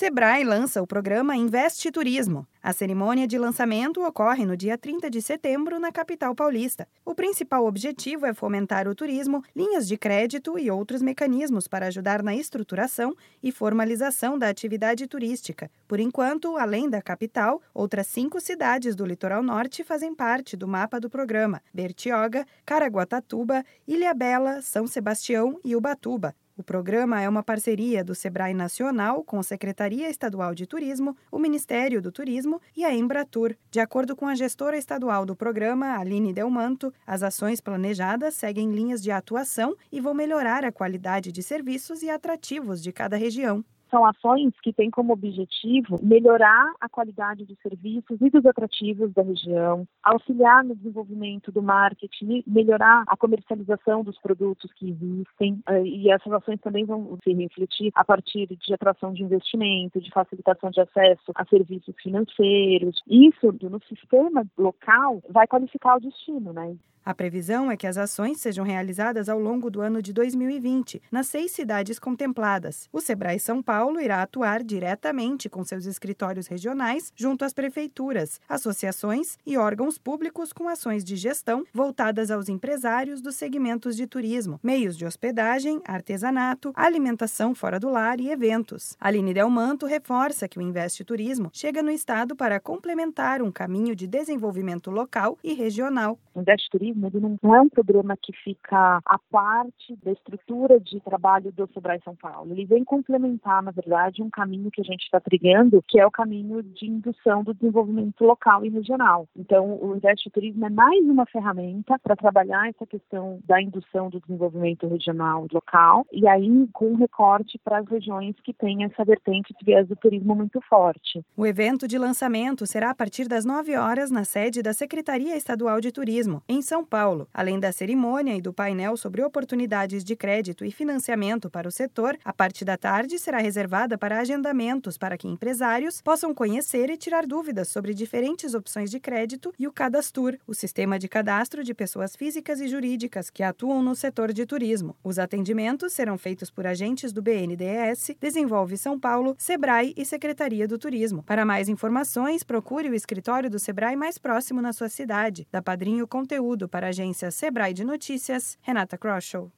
Sebrae lança o programa Investe Turismo. A cerimônia de lançamento ocorre no dia 30 de setembro na capital paulista. O principal objetivo é fomentar o turismo, linhas de crédito e outros mecanismos para ajudar na estruturação e formalização da atividade turística. Por enquanto, além da capital, outras cinco cidades do litoral norte fazem parte do mapa do programa: Bertioga, Caraguatatuba, Ilhabela, São Sebastião e Ubatuba. O programa é uma parceria do Sebrae Nacional com a Secretaria Estadual de Turismo, o Ministério do Turismo e a Embratur. De acordo com a gestora estadual do programa, Aline Delmanto, as ações planejadas seguem linhas de atuação e vão melhorar a qualidade de serviços e atrativos de cada região são ações que têm como objetivo melhorar a qualidade dos serviços e dos atrativos da região, auxiliar no desenvolvimento do marketing, melhorar a comercialização dos produtos que existem eh, e essas ações também vão se refletir a partir de atração de investimento, de facilitação de acesso a serviços financeiros. Isso no sistema local vai qualificar o destino, né? A previsão é que as ações sejam realizadas ao longo do ano de 2020, nas seis cidades contempladas. O Sebrae São Paulo irá atuar diretamente com seus escritórios regionais junto às prefeituras, associações e órgãos públicos com ações de gestão voltadas aos empresários dos segmentos de turismo, meios de hospedagem, artesanato, alimentação fora do lar e eventos. Aline Delmanto reforça que o Investe Turismo chega no estado para complementar um caminho de desenvolvimento local e regional. Investe Turismo ele não é um programa que fica à parte da estrutura de trabalho do Sebrae São Paulo. Ele vem complementar, na verdade, um caminho que a gente está trilhando, que é o caminho de indução do desenvolvimento local e regional. Então, o Investe Turismo é mais uma ferramenta para trabalhar essa questão da indução do desenvolvimento regional e local, e aí com recorte para as regiões que têm essa vertente de viés do turismo muito forte. O evento de lançamento será a partir das 9 horas na sede da Secretaria Estadual de Turismo, em São são Paulo. Além da cerimônia e do painel sobre oportunidades de crédito e financiamento para o setor, a parte da tarde será reservada para agendamentos para que empresários possam conhecer e tirar dúvidas sobre diferentes opções de crédito e o Cadastur, o sistema de cadastro de pessoas físicas e jurídicas que atuam no setor de turismo. Os atendimentos serão feitos por agentes do BNDES, Desenvolve São Paulo, Sebrae e Secretaria do Turismo. Para mais informações, procure o escritório do Sebrae mais próximo na sua cidade. Da Padrinho Conteúdo para a agência Sebrae de Notícias, Renata Kroschel.